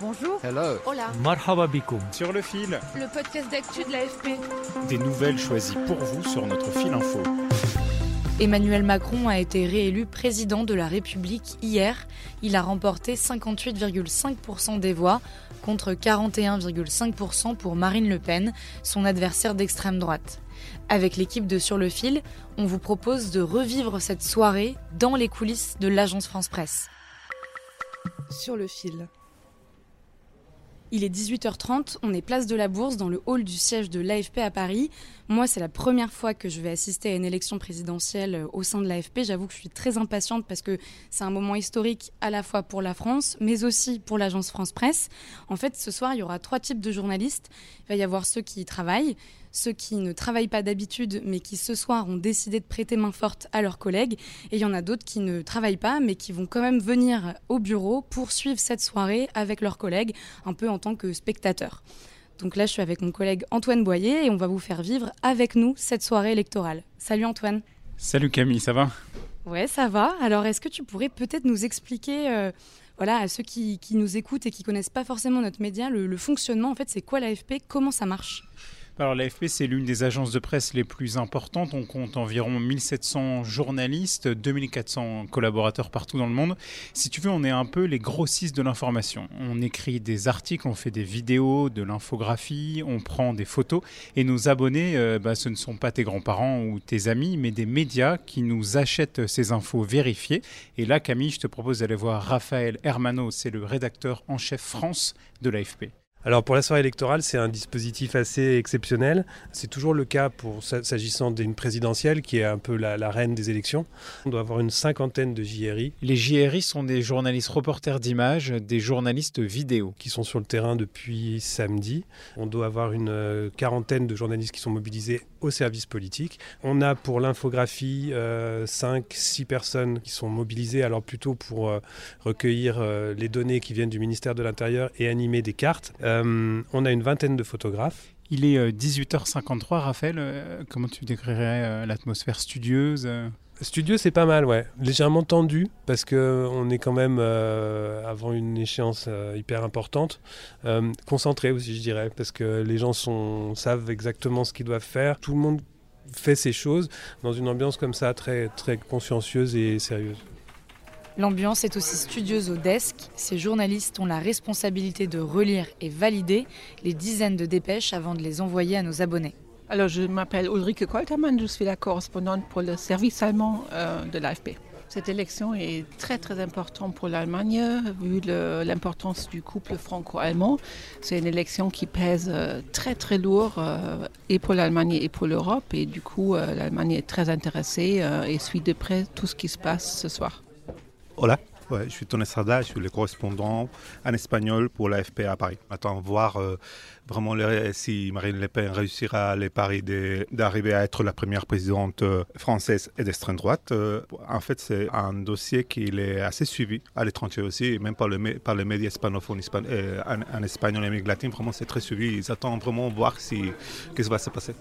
Bonjour. Hello. Hola. Marhaba bikoum. Sur le fil, Le podcast d'actu de l'AFP. des nouvelles choisies pour vous sur notre fil info. Emmanuel Macron a été réélu président de la République hier. Il a remporté 58,5% des voix contre 41,5% pour Marine Le Pen, son adversaire d'extrême droite. Avec l'équipe de Sur le fil, on vous propose de revivre cette soirée dans les coulisses de l'agence France Presse. Sur le fil. Il est 18h30, on est place de la Bourse dans le hall du siège de l'AFP à Paris. Moi, c'est la première fois que je vais assister à une élection présidentielle euh, au sein de l'AFP. J'avoue que je suis très impatiente parce que c'est un moment historique à la fois pour la France, mais aussi pour l'agence France Presse. En fait, ce soir, il y aura trois types de journalistes. Il va y avoir ceux qui y travaillent, ceux qui ne travaillent pas d'habitude, mais qui ce soir ont décidé de prêter main forte à leurs collègues. Et il y en a d'autres qui ne travaillent pas, mais qui vont quand même venir au bureau pour suivre cette soirée avec leurs collègues, un peu en tant que spectateurs. Donc là, je suis avec mon collègue Antoine Boyer et on va vous faire vivre avec nous cette soirée électorale. Salut Antoine. Salut Camille, ça va? Ouais, ça va. Alors, est-ce que tu pourrais peut-être nous expliquer, euh, voilà, à ceux qui, qui nous écoutent et qui connaissent pas forcément notre média, le, le fonctionnement, en fait, c'est quoi l'AFP Comment ça marche? Alors l'AFP, c'est l'une des agences de presse les plus importantes. On compte environ 1700 journalistes, 2400 collaborateurs partout dans le monde. Si tu veux, on est un peu les grossistes de l'information. On écrit des articles, on fait des vidéos, de l'infographie, on prend des photos. Et nos abonnés, euh, bah, ce ne sont pas tes grands-parents ou tes amis, mais des médias qui nous achètent ces infos vérifiées. Et là, Camille, je te propose d'aller voir Raphaël Hermano, c'est le rédacteur en chef France de l'AFP. Alors pour la soirée électorale, c'est un dispositif assez exceptionnel. C'est toujours le cas pour s'agissant d'une présidentielle qui est un peu la, la, reine des élections. On doit avoir une cinquantaine de JRI. Les JRI sont des journalistes reporters d'images, des journalistes vidéo. Qui sont sur le terrain depuis samedi. On doit avoir une euh, quarantaine de journalistes qui sont mobilisés au service politique. On a pour l'infographie 5-6 euh, personnes qui sont mobilisées, alors plutôt pour euh, recueillir euh, les données qui viennent du ministère de l'Intérieur et animer des cartes. Euh, on a une vingtaine de photographes. Il est 18h53, Raphaël. comment tu décrirais l'atmosphère studieuse Studio, c'est pas mal, ouais. Légèrement tendu parce que on est quand même euh, avant une échéance euh, hyper importante. Euh, concentré aussi, je dirais, parce que les gens sont, savent exactement ce qu'ils doivent faire. Tout le monde fait ses choses dans une ambiance comme ça, très, très consciencieuse et sérieuse. L'ambiance est aussi studieuse au desk. Ces journalistes ont la responsabilité de relire et valider les dizaines de dépêches avant de les envoyer à nos abonnés. Alors, je m'appelle Ulrike Koltermann, je suis la correspondante pour le service allemand euh, de l'AFP. Cette élection est très très importante pour l'Allemagne, vu l'importance du couple franco-allemand. C'est une élection qui pèse euh, très très lourd euh, et pour l'Allemagne et pour l'Europe. Et du coup, l'Allemagne est très intéressée et suit de près tout ce qui se passe ce soir. Hola. Ouais, je suis Tony Estrada, je suis le correspondant en espagnol pour l'AFP à Paris. Attends, voir euh, vraiment les, si Marine Le Pen réussira les paris d'arriver à être la première présidente euh, française et d'extrême droite. Euh, en fait, c'est un dossier qui est assez suivi à l'étranger aussi, et même par, le, par les médias hispanophones hispan en, en, espagnol et Amérique latine. Vraiment, c'est très suivi. Ils attendent vraiment voir si, qu'est-ce qui va se passer.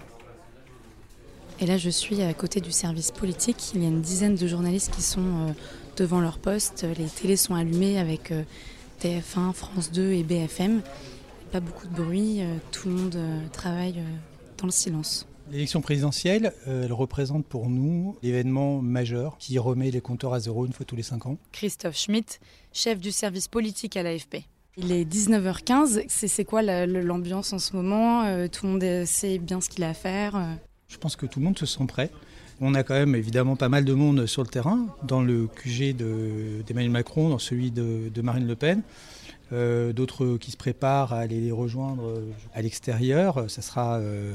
Et là, je suis à côté du service politique. Il y a une dizaine de journalistes qui sont devant leur poste. Les télés sont allumées avec euh, TF1, France 2 et BFM. Pas beaucoup de bruit, euh, tout le monde euh, travaille dans le silence. L'élection présidentielle, elle représente pour nous l'événement majeur qui remet les compteurs à zéro une fois tous les cinq ans. Christophe Schmitt, chef du service politique à l'AFP. Il est 19h15. C'est quoi l'ambiance en ce moment Tout le monde sait bien ce qu'il a à faire Je pense que tout le monde se sent prêt. On a quand même évidemment pas mal de monde sur le terrain, dans le QG d'Emmanuel Macron, dans celui de, Marine Le Pen. euh, d'autres qui se préparent à aller les rejoindre euh, à l'extérieur. Ça sera euh,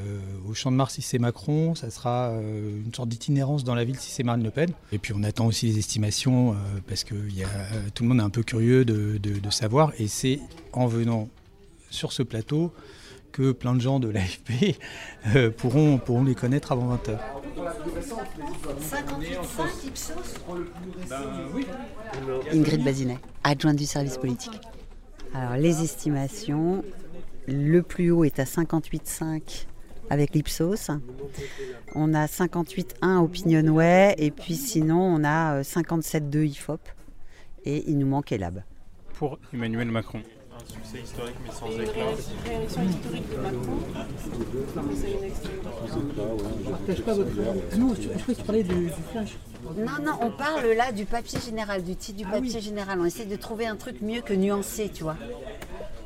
au Champ de Mars si c'est Macron, ça sera une sorte d'itinérance dans la ville si c'est Marine Le Pen. Et puis on attend aussi les estimations parce que tout le monde est un peu curieux de, de savoir. Et c'est en venant sur ce plateau que plein de gens de l'AFP pourront, pourront les connaître avant 20h. 58,5 Ipsos Ingrid Bazinet, adjointe du service politique. Alors les estimations, le plus haut est à 58,5 avec l'Ipsos. On a 58,1 Opinionway et puis sinon on a 57,2 euh, IFOP et il nous manque Elab. Pour Emmanuel Macron. Un succès historique mais sans éclat. Réélection historique de Macron. Non, je crois que tu parlais du, flash. Non, non, on parle là du papier général, du titre du ah papier général. On essaie de trouver un truc mieux que nuancé, tu vois.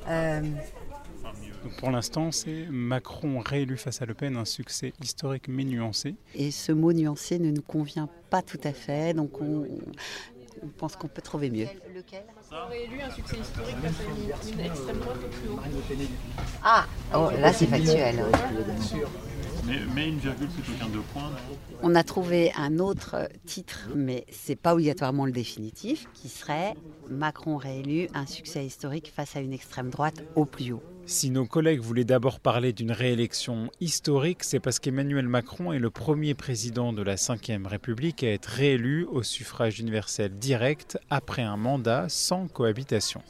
Euh, Donc pour l'instant, c'est Macron réélu face à Le Pen, un succès historique mais nuancé. Et ce mot nuancé ne nous convient pas tout à fait, donc on, on pense qu'on peut trouver mieux. Lequel? Réélu un succès historique face à une, extrême droite au plus haut. Ah, oh, là c'est factuel. Mais, une virgule plutôt qu'un deux points. On a trouvé un autre titre, mais c'est pas obligatoirement le définitif, qui serait Macron réélu, un succès historique face à une extrême droite au plus haut. Si nos collègues voulaient d'abord parler d'une réélection historique, c'est parce qu'Emmanuel Macron est le premier président de la Ve République à être réélu au suffrage universel direct après un mandat sans cohabitation.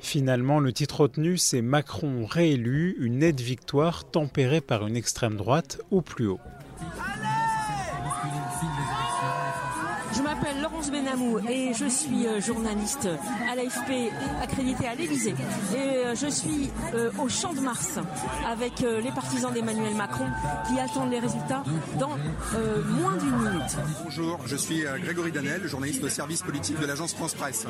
Finalement, le titre retenu, c'est Macron réélu, une nette victoire tempérée par une extrême droite au plus haut. Je m'appelle Laurence Benamou et je suis euh, journaliste à l'AFP accréditée à l'Élysée. Et euh, je suis euh, au Champ de Mars avec les partisans d'Emmanuel Macron qui attendent les résultats dans moins d'une minute. Bonjour, je suis Grégory Danel, journaliste au service politique de l'agence France Presse.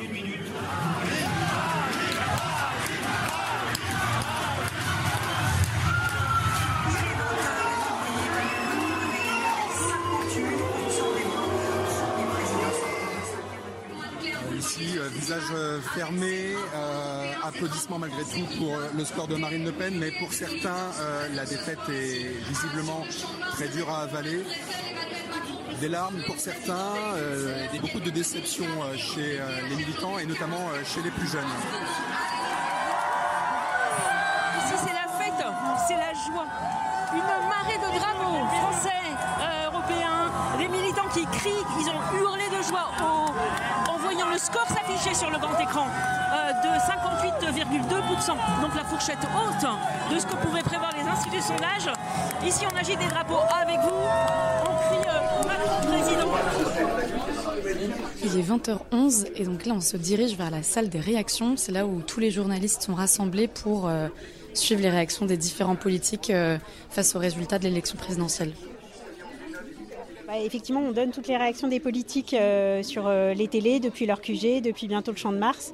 Visage euh, fermé, euh, applaudissements malgré tout pour euh, le score de Marine Le Pen, mais pour certains, la défaite est visiblement très dure à avaler. Des larmes pour certains, et beaucoup de déception chez les militants et notamment chez les plus jeunes. Ici c'est la fête, c'est la joie. Marée de drapeaux français, européens, des militants qui crient, ils ont hurlé de joie en voyant le score s'afficher sur le grand écran euh, de 58,2%. Donc la fourchette haute de ce que pouvaient prévoir les instituts de sondage. Ici, on agit des drapeaux avec vous. On crie euh, Macron président. Il est 20h11 et donc là, on se dirige vers la salle des réactions. C'est là où tous les journalistes sont rassemblés pour euh, suivre les réactions des différents politiques face aux résultats de l'élection présidentielle. Bah, effectivement, on donne toutes les réactions des politiques euh, sur euh, les télés depuis leur QG, depuis bientôt le Champ de Mars.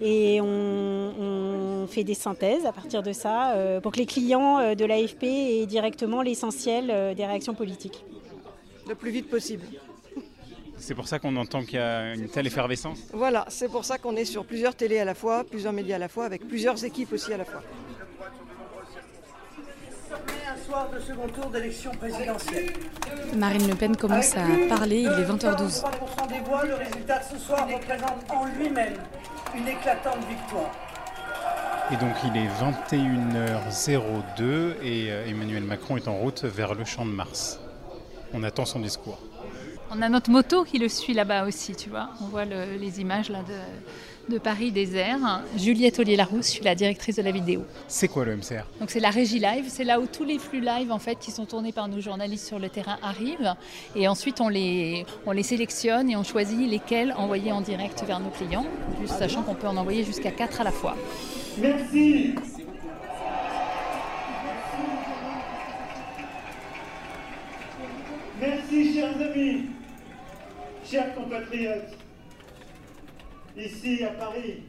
Et on, fait des synthèses à partir de ça euh, pour que les clients de l'AFP aient directement l'essentiel des réactions politiques. Le plus vite possible. C'est pour ça qu'on entend qu'il y a une telle effervescence Voilà, c'est pour ça qu'on est sur plusieurs télés à la fois, plusieurs médias à la fois, avec plusieurs équipes aussi à la fois soir de second tour d'élection présidentielle. Marine Le Pen commence à parler, il est 20h12. le résultat de ce soir représente en lui-même une éclatante victoire. Et donc il est 21h02 et euh, Emmanuel Macron est en route vers le champ de Mars. On attend son discours. On a notre moto qui le suit là-bas aussi, tu vois. On voit les images là de, de Paris Désert. Juliette Ollier-Larousse, je suis la directrice de la vidéo. C'est quoi le MCR Donc c'est la régie live, c'est là où tous les flux live en fait qui sont tournés par nos journalistes sur le terrain arrivent et ensuite on les, on les sélectionne et on choisit lesquels envoyer en direct vers nos clients, juste sachant qu'on peut en envoyer jusqu'à 4 à la fois. Merci. Merci chers amis, chers compatriotes ici à Paris.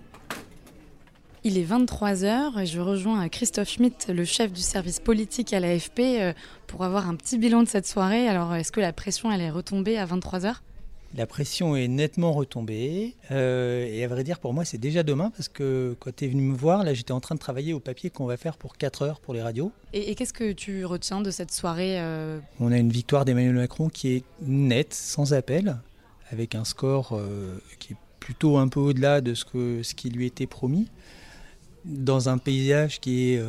Il est 23h et je rejoins Christophe Schmitt, le chef du service politique à l'AFP, euh, pour avoir un petit bilan de cette soirée. Alors, est-ce que la pression, elle est retombée à 23h La pression est nettement retombée. Euh, et à vrai dire, pour moi, c'est déjà demain parce que quand tu es venu me voir, là, j'étais en train de travailler au papier qu'on va faire pour 4 heures pour les radios. Et, qu'est-ce que tu retiens de cette soirée euh? On a une victoire d'Emmanuel Macron qui est nette, sans appel, avec un score euh, qui est plutôt un peu au-delà de ce, que, ce qui lui était promis, dans un paysage qui est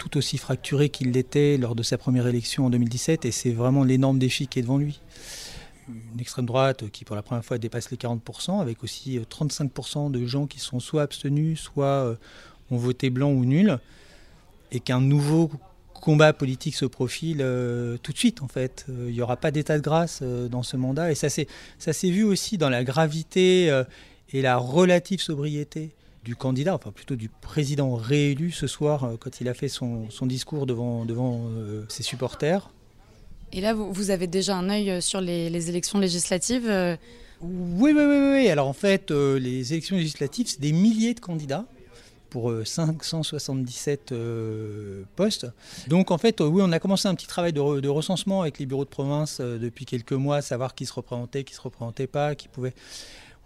tout aussi fracturé qu'il l'était lors de sa première élection en 2017, et c'est vraiment l'énorme défi qui est devant lui. Une extrême droite qui pour la première fois dépasse les 40%, avec aussi 35% euh, de gens qui sont soit abstenus, soit euh, ont voté blanc ou nul, et qu'un nouveau combat politique se profile euh, tout de suite en fait. Il n'y aura pas d'état de grâce dans ce mandat, et ça s'est vu aussi dans la gravité et la relative sobriété du candidat, enfin plutôt du président réélu ce soir quand il a fait son, son discours devant, devant ses supporters. Et là, vous, avez déjà un œil euh, sur les, élections législatives euh oui, oui, oui, oui. Alors en fait, euh, les élections législatives, c'est des milliers de candidats pour 577 postes. Donc en fait, oui, on a commencé un petit travail de, recensement avec les bureaux de province depuis quelques mois, savoir qui se représentait, qui se représentait pas, qui pouvait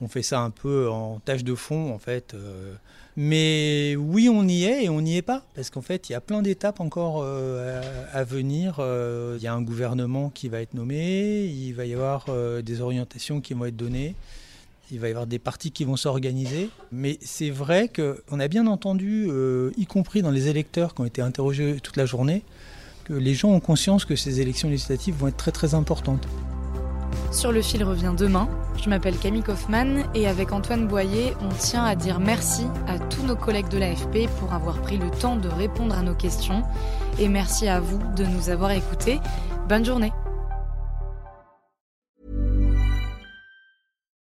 on fait ça un peu en tâche de fond en fait. Euh. Mais oui, on y est et on n'y est pas parce qu'en fait, il y a plein d'étapes encore euh, à, venir. Euh, il y a un gouvernement qui va être nommé, il va y avoir des orientations qui vont être données. Il va y avoir des partis qui vont s'organiser. Mais c'est vrai qu'on a bien entendu, y compris dans les électeurs qui ont été interrogés toute la journée, que les gens ont conscience que ces élections législatives vont être très très importantes. Sur le fil revient demain. Je m'appelle Camille Kaufmann et avec Antoine Boyer, on tient à dire merci à tous nos collègues de l'AFP pour avoir pris le temps de répondre à nos questions. Et merci à vous de nous avoir écoutés. Bonne journée.